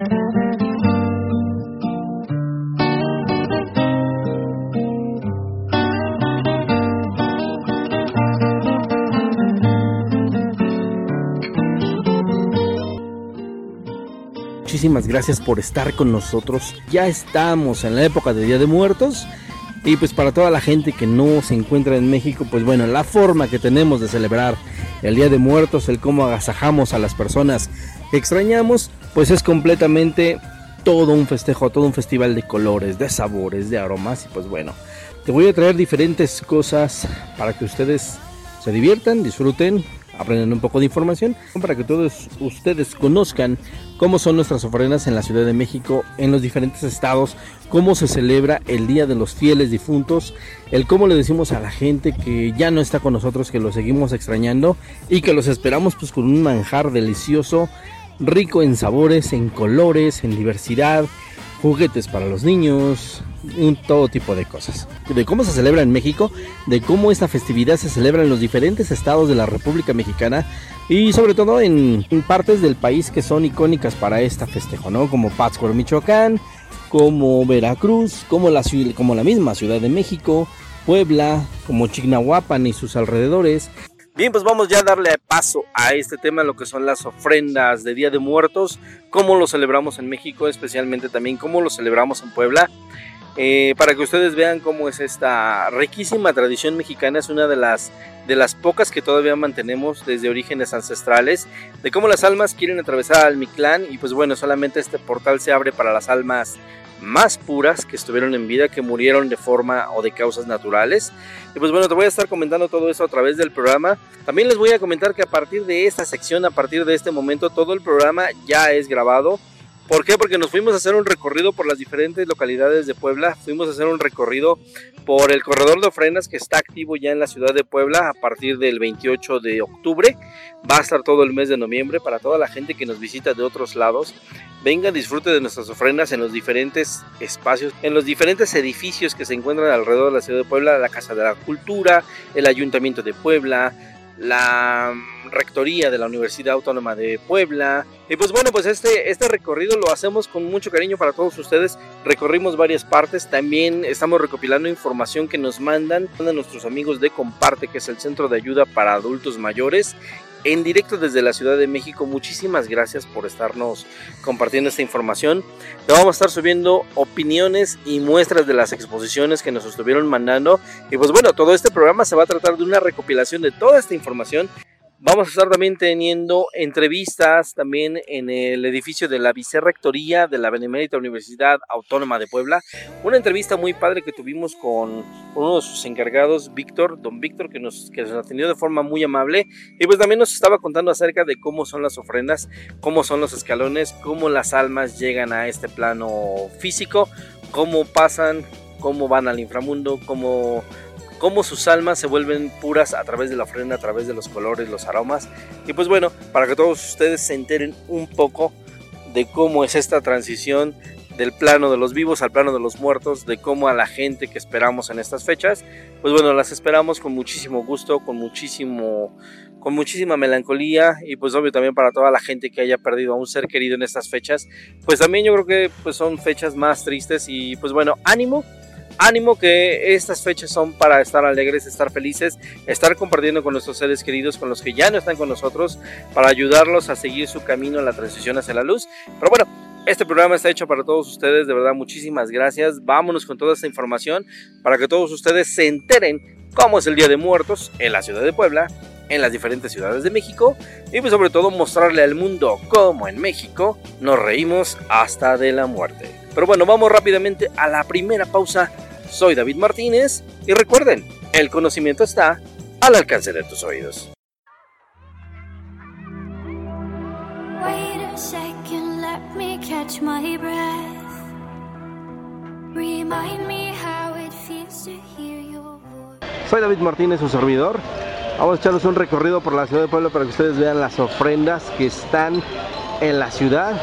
Muchísimas gracias por estar con nosotros. Ya estamos en la época de Día de Muertos. Y pues para toda la gente que no se encuentra en México, pues bueno, la forma que tenemos de celebrar el Día de Muertos, el cómo agasajamos a las personas que extrañamos, pues es completamente todo un festejo, todo un festival de colores, de sabores, de aromas. Y pues bueno, te voy a traer diferentes cosas para que ustedes se diviertan, disfruten, aprendan un poco de información para que todos ustedes conozcan cómo son nuestras ofrendas en la Ciudad de México, en los diferentes estados, cómo se celebra el Día de los Fieles Difuntos, el cómo le decimos a la gente que ya no está con nosotros, que lo seguimos extrañando y que los esperamos pues con un manjar delicioso, rico en sabores, en colores, en diversidad, juguetes para los niños, un todo tipo de cosas. De cómo se celebra en México, de cómo esta festividad se celebra en los diferentes estados de la República Mexicana y sobre todo en, partes del país que son icónicas para esta festejo, ¿no? Como Pátzcuaro, Michoacán, como Veracruz, como la, como la misma Ciudad de México, Puebla, como Chignahuapan y sus alrededores. Bien, pues vamos ya a darle paso a este tema, lo que son las ofrendas de Día de Muertos, cómo lo celebramos en México, especialmente también cómo lo celebramos en Puebla. Eh, para que ustedes vean cómo es esta riquísima tradición mexicana, es una de las, de las pocas que todavía mantenemos desde orígenes ancestrales, de cómo las almas quieren atravesar al Mictlán y pues bueno, solamente este portal se abre para las almas más puras que estuvieron en vida, que murieron de forma o de causas naturales. Y pues bueno, te voy a estar comentando todo eso a través del programa. También les voy a comentar que a partir de esta sección, a partir de este momento, todo el programa ya es grabado ¿Por qué? Porque nos fuimos a hacer un recorrido por las diferentes localidades de Puebla. Fuimos a hacer un recorrido por el corredor de ofrendas que está activo ya en la ciudad de Puebla a partir del 28 de octubre. Va a estar todo el mes de noviembre para toda la gente que nos visita de otros lados. Venga, disfrute de nuestras ofrendas en los diferentes espacios, en los diferentes edificios que se encuentran alrededor de la ciudad de Puebla, la Casa de la Cultura, el Ayuntamiento de Puebla, la rectoría de la Universidad Autónoma de Puebla. Y pues bueno, pues este, este recorrido lo hacemos con mucho cariño para todos ustedes. Recorrimos varias partes, también estamos recopilando información que nos mandan de nuestros amigos de Comparte, que es el centro de ayuda para adultos mayores en directo desde la Ciudad de México. Muchísimas gracias por estarnos compartiendo esta información. Vamos a estar subiendo opiniones y muestras de las exposiciones que nos estuvieron mandando. Y pues bueno, todo este programa se va a tratar de una recopilación de toda esta información Vamos a estar también teniendo entrevistas también en el edificio de la Vicerrectoría de la Benemérita Universidad Autónoma de Puebla. Una entrevista muy padre que tuvimos con uno de sus encargados, Víctor, don Víctor, que nos, que nos atendió de forma muy amable. Y pues también nos estaba contando acerca de cómo son las ofrendas, cómo son los escalones, cómo las almas llegan a este plano físico, cómo pasan, cómo van al inframundo, cómo cómo sus almas se vuelven puras a través de la ofrenda, a través de los colores, los aromas. Y pues bueno, para que todos ustedes se enteren un poco de cómo es esta transición del plano de los vivos al plano de los muertos, de cómo a la gente que esperamos en estas fechas, pues bueno, las esperamos con muchísimo gusto, con muchísimo con muchísima melancolía y pues obvio también para toda la gente que haya perdido a un ser querido en estas fechas, pues también yo creo que pues son fechas más tristes y pues bueno, ánimo, ánimo que estas fechas son para estar alegres, estar felices, estar compartiendo con nuestros seres queridos, con los que ya no están con nosotros, para ayudarlos a seguir su camino en la transición hacia la luz. Pero bueno, este programa está hecho para todos ustedes, de verdad muchísimas gracias. Vámonos con toda esta información para que todos ustedes se enteren cómo es el Día de Muertos en la ciudad de Puebla, en las diferentes ciudades de México y pues sobre todo mostrarle al mundo cómo en México nos reímos hasta de la muerte. Pero bueno, vamos rápidamente a la primera pausa soy David Martínez y recuerden, el conocimiento está al alcance de tus oídos. Soy David Martínez, su servidor. Vamos a echarles un recorrido por la ciudad de Puebla para que ustedes vean las ofrendas que están en la ciudad.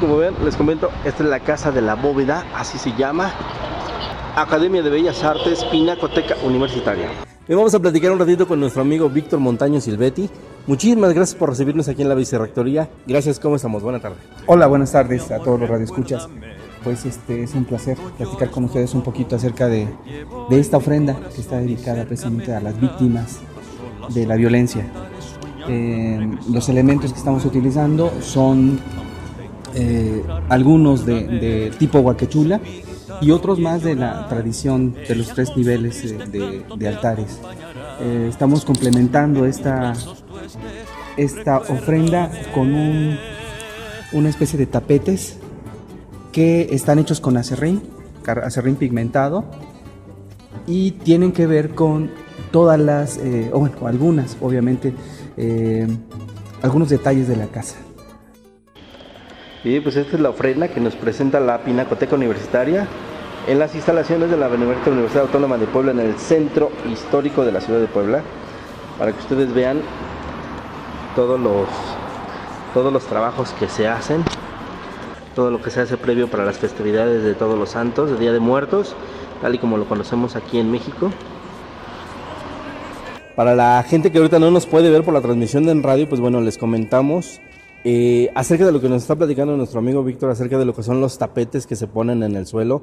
Como ven, les comento, esta es la casa de la bóveda, así se llama. Academia de Bellas Artes, Pinacoteca Universitaria. Y vamos a platicar un ratito con nuestro amigo Víctor Montaño Silvetti. Muchísimas gracias por recibirnos aquí en la Vicerrectoría. Gracias, ¿cómo estamos? Buenas tardes. Hola, buenas tardes a todos los radioescuchas. Pues este es un placer platicar con ustedes un poquito acerca de, de esta ofrenda que está dedicada precisamente a las víctimas de la violencia. Eh, los elementos que estamos utilizando son eh, algunos de, tipo huaquechula y otros más de la tradición de los tres niveles de, de altares. Eh, estamos complementando esta, esta ofrenda con un, una especie de tapetes que están hechos con acerrín, acerrín pigmentado, y tienen que ver con todas las, eh, o bueno, algunas, obviamente, eh, algunos detalles de la casa. Y pues esta es la ofrenda que nos presenta la Pinacoteca Universitaria en las instalaciones de la Universidad Autónoma de Puebla en el centro histórico de la ciudad de Puebla para que ustedes vean todos los todos los trabajos que se hacen todo lo que se hace previo para las festividades de todos los santos de Día de Muertos tal y como lo conocemos aquí en México. Para la gente que ahorita no nos puede ver por la transmisión en radio pues bueno les comentamos eh, acerca de lo que nos está platicando nuestro amigo Víctor, acerca de lo que son los tapetes que se ponen en el suelo,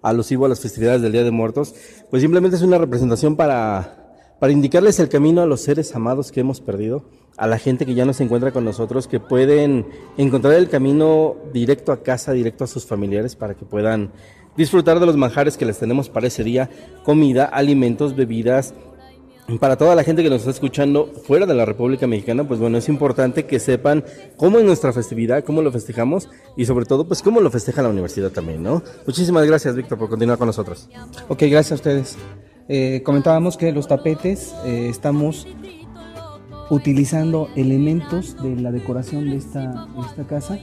alusivo a las festividades del Día de Muertos, pues simplemente es una representación para, para indicarles el camino a los seres amados que hemos perdido, a la gente que ya no se encuentra con nosotros, que pueden encontrar el camino directo a casa, directo a sus familiares, para que puedan disfrutar de los manjares que les tenemos para ese día, comida, alimentos, bebidas, para toda la gente que nos está escuchando fuera de la República Mexicana, pues bueno, es importante que sepan cómo es nuestra festividad, cómo lo festejamos y sobre todo, pues cómo lo festeja la universidad también, ¿no? Muchísimas gracias, Víctor, por continuar con nosotros. Ok, gracias a ustedes. Eh, comentábamos que los tapetes eh, estamos utilizando elementos de la decoración de esta, de esta casa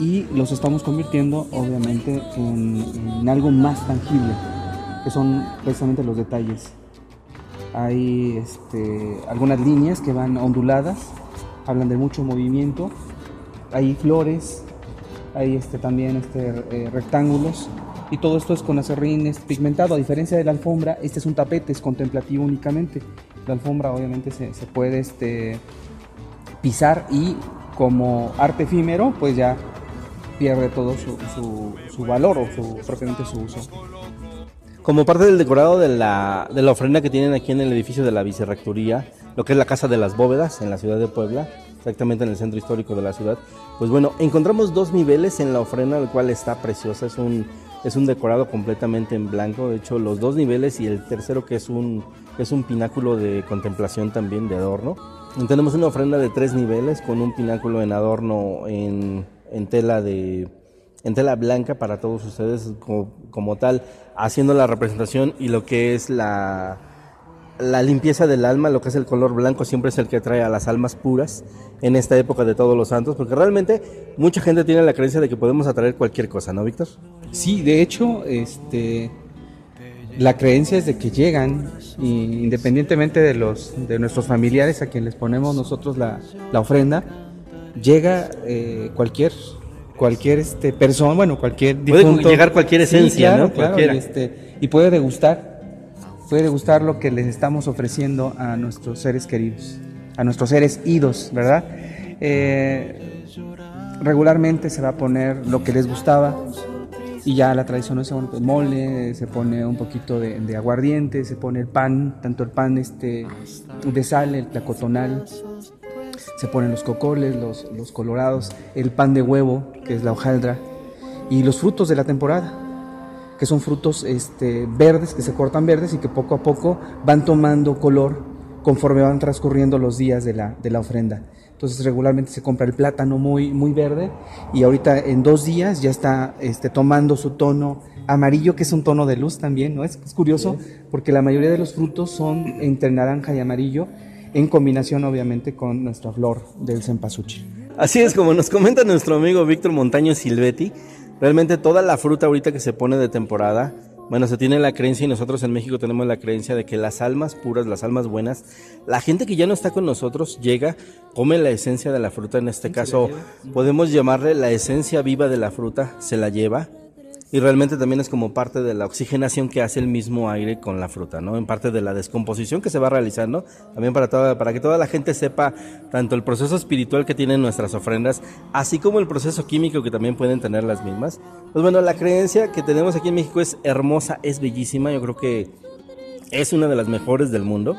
y los estamos convirtiendo obviamente en, en algo más tangible, que son precisamente los detalles hay este, algunas líneas que van onduladas, hablan de mucho movimiento, hay flores, hay este, también este, eh, rectángulos y todo esto es con acerrín pigmentado, a diferencia de la alfombra, este es un tapete, es contemplativo únicamente. La alfombra obviamente se, puede pisar y como arte efímero pues ya pierde todo su, su valor o su, propiamente su uso como parte del decorado de la, de la ofrenda que tienen aquí en el edificio de la Vicerrectoría, lo que es la Casa de las Bóvedas en la ciudad de Puebla, exactamente en el centro histórico de la ciudad, pues bueno, encontramos dos niveles en la ofrenda, el cual está preciosa, es un, es un decorado completamente en blanco, de hecho los dos niveles y el tercero que es un, es un pináculo de contemplación también de adorno. Tenemos una ofrenda de tres niveles con un pináculo en adorno en, en tela de en tela blanca para todos ustedes como, como, tal, haciendo la representación y lo que es la, la limpieza del alma, lo que es el color blanco siempre es el que trae a las almas puras en esta época de todos los santos, porque realmente mucha gente tiene la creencia de que podemos atraer cualquier cosa, ¿no, Víctor? Sí, de hecho, este, la creencia es de que llegan, independientemente de, los, de nuestros familiares a quien les ponemos nosotros la, la ofrenda, llega eh, cualquier cualquier este persona, bueno, cualquier difunto. Puede llegar cualquier esencia, ¿no? Claro, y, este, y puede degustar, puede degustar lo que les estamos ofreciendo a nuestros seres queridos, a nuestros seres idos, ¿verdad? Eh, regularmente se va a poner lo que les gustaba y ya la tradición es el mole, se pone un poquito de, de, aguardiente, se pone el pan, tanto el pan este de sal, el tacotonal, se ponen los cocoles, los, los colorados, el pan de huevo, que es la hojaldra, y los frutos de la temporada, que son frutos este, verdes, que se cortan verdes y que poco a poco van tomando color conforme van transcurriendo los días de la, de la ofrenda. Entonces regularmente se compra el plátano muy, muy verde y ahorita en dos días ya está este, tomando su tono amarillo, que es un tono de luz también, ¿no? Es, es curioso porque la mayoría de los frutos son entre naranja y amarillo en combinación obviamente con nuestra flor del cempasúchil. Así es como nos comenta nuestro amigo Víctor Montaño Silvetti, realmente toda la fruta ahorita que se pone de temporada, bueno, se tiene la creencia y nosotros en México tenemos la creencia de que las almas puras, las almas buenas, la gente que ya no está con nosotros llega, come la esencia de la fruta, en este caso podemos llamarle la esencia viva de la fruta, se la lleva y realmente también es como parte de la oxigenación que hace el mismo aire con la fruta, ¿no? En parte de la descomposición que se va realizando, también para toda, para que toda la gente sepa tanto el proceso espiritual que tienen nuestras ofrendas, así como el proceso químico que también pueden tener las mismas. Pues bueno, la creencia que tenemos aquí en México es hermosa, es bellísima, yo creo que es una de las mejores del mundo.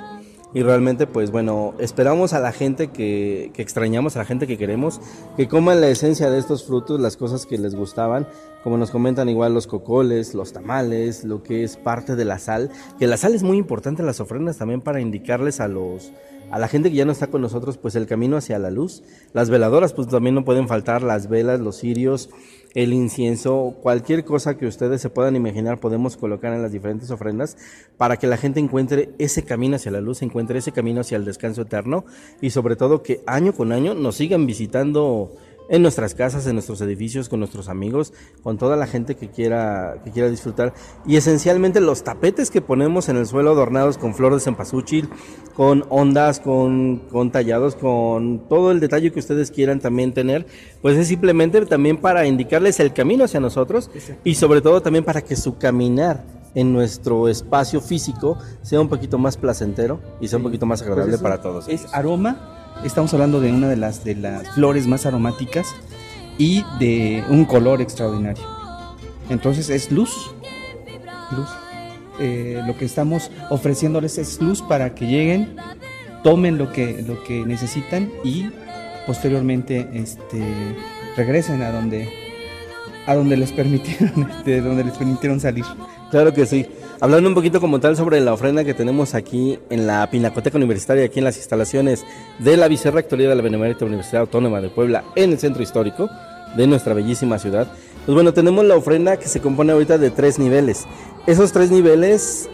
Y realmente, pues bueno, esperamos a la gente que, que, extrañamos, a la gente que queremos, que coman la esencia de estos frutos, las cosas que les gustaban, como nos comentan igual los cocoles, los tamales, lo que es parte de la sal, que la sal es muy importante en las ofrendas también para indicarles a los a la gente que ya no está con nosotros, pues el camino hacia la luz. Las veladoras, pues también no pueden faltar, las velas, los cirios, el incienso, cualquier cosa que ustedes se puedan imaginar podemos colocar en las diferentes ofrendas para que la gente encuentre ese camino hacia la luz, encuentre ese camino hacia el descanso eterno y sobre todo que año con año nos sigan visitando en nuestras casas, en nuestros edificios, con nuestros amigos, con toda la gente que quiera, que quiera disfrutar. Y esencialmente los tapetes que ponemos en el suelo adornados con flores de cempasúchil, con ondas, con, con tallados, con todo el detalle que ustedes quieran también tener, pues es simplemente también para indicarles el camino hacia nosotros y sobre todo también para que su caminar en nuestro espacio físico sea un poquito más placentero y sea un poquito más pues agradable para todos. Es aroma Estamos hablando de una de las, de las flores más aromáticas y de un color extraordinario. Entonces es luz, luz. Eh, lo que estamos ofreciéndoles es luz para que lleguen, tomen lo que, lo que necesitan y posteriormente este, regresen a donde, a donde les permitieron, de donde les permitieron salir. Claro que sí. Hablando un poquito como tal sobre la ofrenda que tenemos aquí en la Pinacoteca Universitaria, aquí en las instalaciones de la Vicerrectoría de la Benemérita Universidad Autónoma de Puebla, en el centro histórico de nuestra bellísima ciudad. Pues bueno, tenemos la ofrenda que se compone ahorita de tres niveles. Esos tres niveles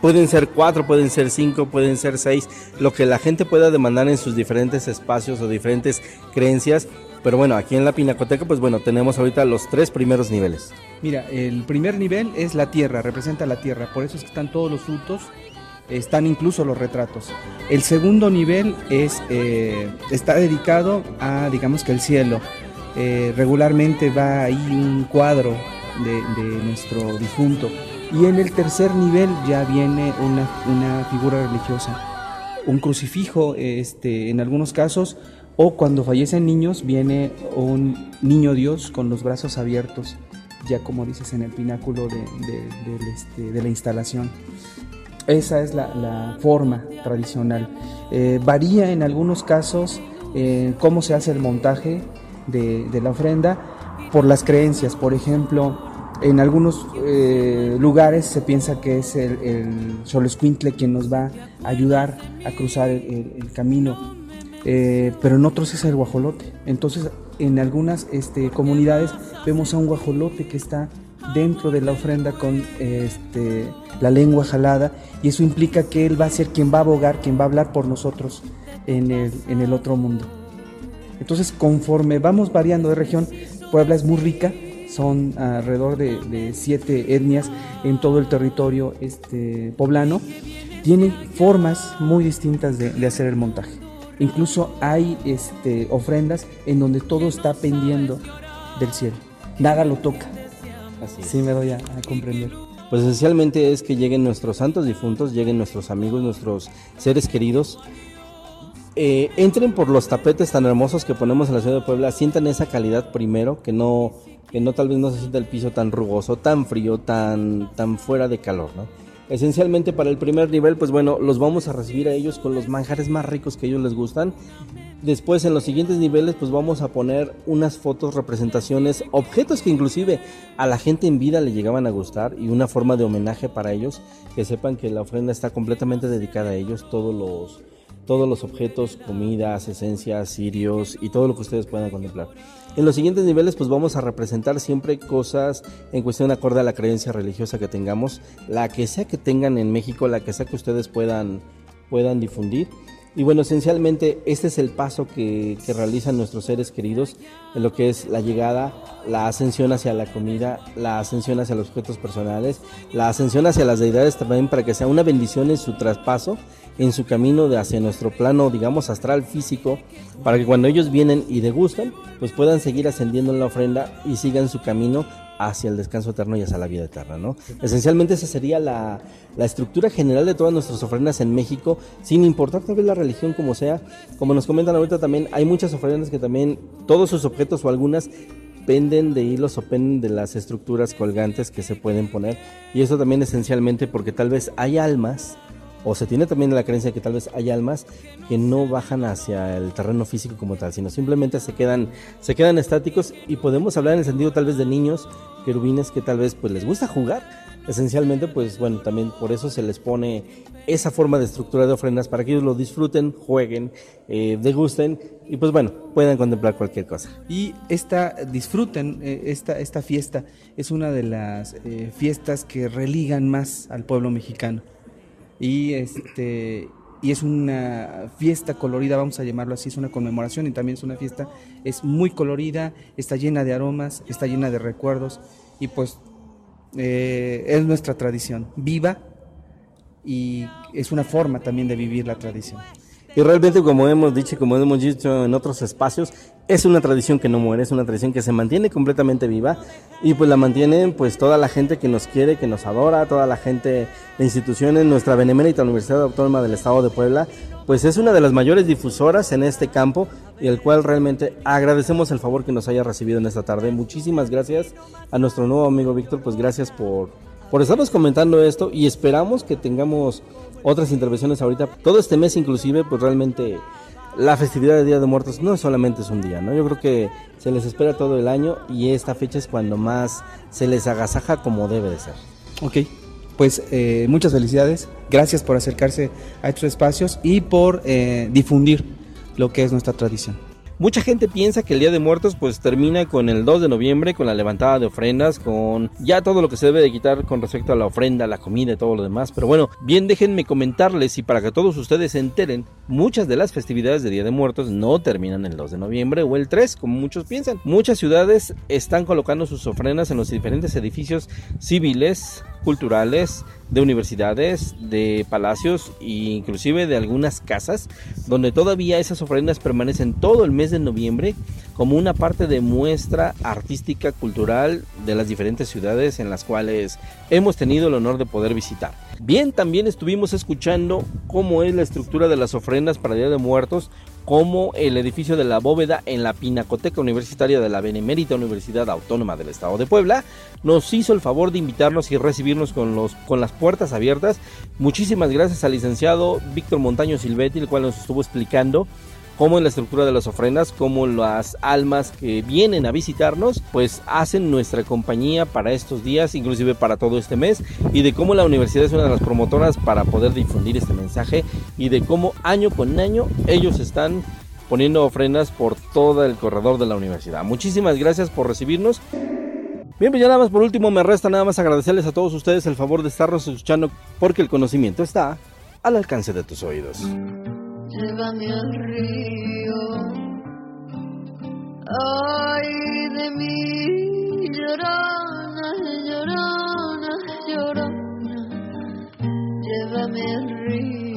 pueden ser cuatro, pueden ser cinco, pueden ser seis, lo que la gente pueda demandar en sus diferentes espacios o diferentes creencias pero bueno, aquí en la Pinacoteca, pues bueno, tenemos ahorita los tres primeros niveles. Mira, el primer nivel es la tierra, representa la tierra, por eso es que están todos los frutos, están incluso los retratos. El segundo nivel es, eh, está dedicado a, digamos que el cielo. Eh, regularmente va ahí un cuadro de, nuestro difunto. Y en el tercer nivel ya viene una, una figura religiosa, un crucifijo, este, en algunos casos o cuando fallecen niños viene un niño Dios con los brazos abiertos, ya como dices en el pináculo de, este, la instalación. Esa es la, forma tradicional. Eh, varía en algunos casos eh, cómo se hace el montaje de, la ofrenda por las creencias. Por ejemplo, en algunos eh, lugares se piensa que es el, el quien nos va a ayudar a cruzar el camino eh, pero en otros es el guajolote. Entonces, en algunas este, comunidades vemos a un guajolote que está dentro de la ofrenda con este, la lengua jalada y eso implica que él va a ser quien va a abogar, quien va a hablar por nosotros en el, otro mundo. Entonces, conforme vamos variando de región, Puebla es muy rica, son alrededor de, siete etnias en todo el territorio este, poblano, tienen formas muy distintas de hacer el montaje. Incluso hay este, ofrendas en donde todo está pendiendo del cielo. Nada lo toca. Así Sí me doy a, comprender. Pues esencialmente es que lleguen nuestros santos difuntos, lleguen nuestros amigos, nuestros seres queridos. Eh, entren por los tapetes tan hermosos que ponemos en la ciudad de Puebla, sientan esa calidad primero, que no, que no tal vez no se sienta el piso tan rugoso, tan frío, tan, tan fuera de calor, ¿no? Esencialmente para el primer nivel, pues bueno, los vamos a recibir a ellos con los manjares más ricos que a ellos les gustan. Después en los siguientes niveles pues vamos a poner unas fotos, representaciones, objetos que inclusive a la gente en vida le llegaban a gustar y una forma de homenaje para ellos, que sepan que la ofrenda está completamente dedicada a ellos, todos los, todos los objetos, comidas, esencias, cirios y todo lo que ustedes puedan contemplar. En los siguientes niveles pues vamos a representar siempre cosas en cuestión acorde a la creencia religiosa que tengamos, la que sea que tengan en México, la que sea que ustedes puedan, puedan difundir. Y bueno, esencialmente este es el paso que, realizan nuestros seres queridos en lo que es la llegada, la ascensión hacia la comida, la ascensión hacia los objetos personales, la ascensión hacia las deidades también para que sea una bendición en su traspaso en su camino de hacia nuestro plano, digamos, astral físico, para que cuando ellos vienen y degustan, pues puedan seguir ascendiendo en la ofrenda y sigan su camino hacia el descanso eterno y hacia la vida eterna, ¿no? Esencialmente esa sería la, la, estructura general de todas nuestras ofrendas en México, sin importar tal vez la religión como sea. Como nos comentan ahorita también, hay muchas ofrendas que también, todos sus objetos o algunas penden de hilos o penden de las estructuras colgantes que se pueden poner. Y eso también esencialmente porque tal vez hay almas o se tiene también la creencia que tal vez hay almas que no bajan hacia el terreno físico como tal, sino simplemente se quedan, se quedan estáticos y podemos hablar en el sentido tal vez de niños querubines que tal vez pues les gusta jugar. Esencialmente, pues bueno, también por eso se les pone esa forma de estructura de ofrendas para que ellos lo disfruten, jueguen, eh, degusten y pues bueno, puedan contemplar cualquier cosa. Y esta, disfruten eh, esta, esta fiesta, es una de las eh, fiestas que religan más al pueblo mexicano y este y es una fiesta colorida, vamos a llamarlo así, es una conmemoración y también es una fiesta, es muy colorida, está llena de aromas, está llena de recuerdos y pues eh, es nuestra tradición, viva y es una forma también de vivir la tradición. Y realmente, como hemos dicho como hemos dicho en otros espacios, es una tradición que no muere, es una tradición que se mantiene completamente viva y pues la mantienen pues toda la gente que nos quiere, que nos adora, toda la gente de instituciones, nuestra Benemérita Universidad Autónoma del Estado de Puebla, pues es una de las mayores difusoras en este campo y el cual realmente agradecemos el favor que nos haya recibido en esta tarde. Muchísimas gracias a nuestro nuevo amigo Víctor, pues gracias por, por estarnos comentando esto y esperamos que tengamos otras intervenciones ahorita. Todo este mes inclusive, pues realmente la festividad de Día de Muertos no solamente es un día, ¿no? Yo creo que se les espera todo el año y esta fecha es cuando más se les agasaja como debe de ser. Ok, pues eh, muchas felicidades, gracias por acercarse a estos espacios y por eh, difundir lo que es nuestra tradición. Mucha gente piensa que el Día de Muertos pues termina con el 2 de noviembre, con la levantada de ofrendas, con ya todo lo que se debe de quitar con respecto a la ofrenda, la comida y todo lo demás. Pero bueno, bien déjenme comentarles y para que todos ustedes se enteren, muchas de las festividades de Día de Muertos no terminan el 2 de noviembre o el 3, como muchos piensan. Muchas ciudades están colocando sus ofrendas en los diferentes edificios civiles, culturales, de universidades, de palacios e inclusive de algunas casas, donde todavía esas ofrendas permanecen todo el mes de noviembre como una parte de muestra artística, cultural de las diferentes ciudades en las cuales hemos tenido el honor de poder visitar. Bien, también estuvimos escuchando cómo es la estructura de las ofrendas para Día de Muertos, como el edificio de la bóveda en la Pinacoteca Universitaria de la Benemérita Universidad Autónoma del Estado de Puebla, nos hizo el favor de invitarnos y recibirnos con, los, con las puertas abiertas. Muchísimas gracias al licenciado Víctor Montaño Silvetti, el cual nos estuvo explicando cómo en la estructura de las ofrendas, cómo las almas que vienen a visitarnos, pues hacen nuestra compañía para estos días, inclusive para todo este mes, y de cómo la universidad es una de las promotoras para poder difundir este mensaje y de cómo año con año ellos están poniendo ofrendas por todo el corredor de la universidad. Muchísimas gracias por recibirnos. Bien, pues ya nada más por último me resta nada más agradecerles a todos ustedes el favor de estarnos escuchando porque el conocimiento está al alcance de tus oídos llévame al río. Ay de mí, llorona, llorona, llorona, llévame al río.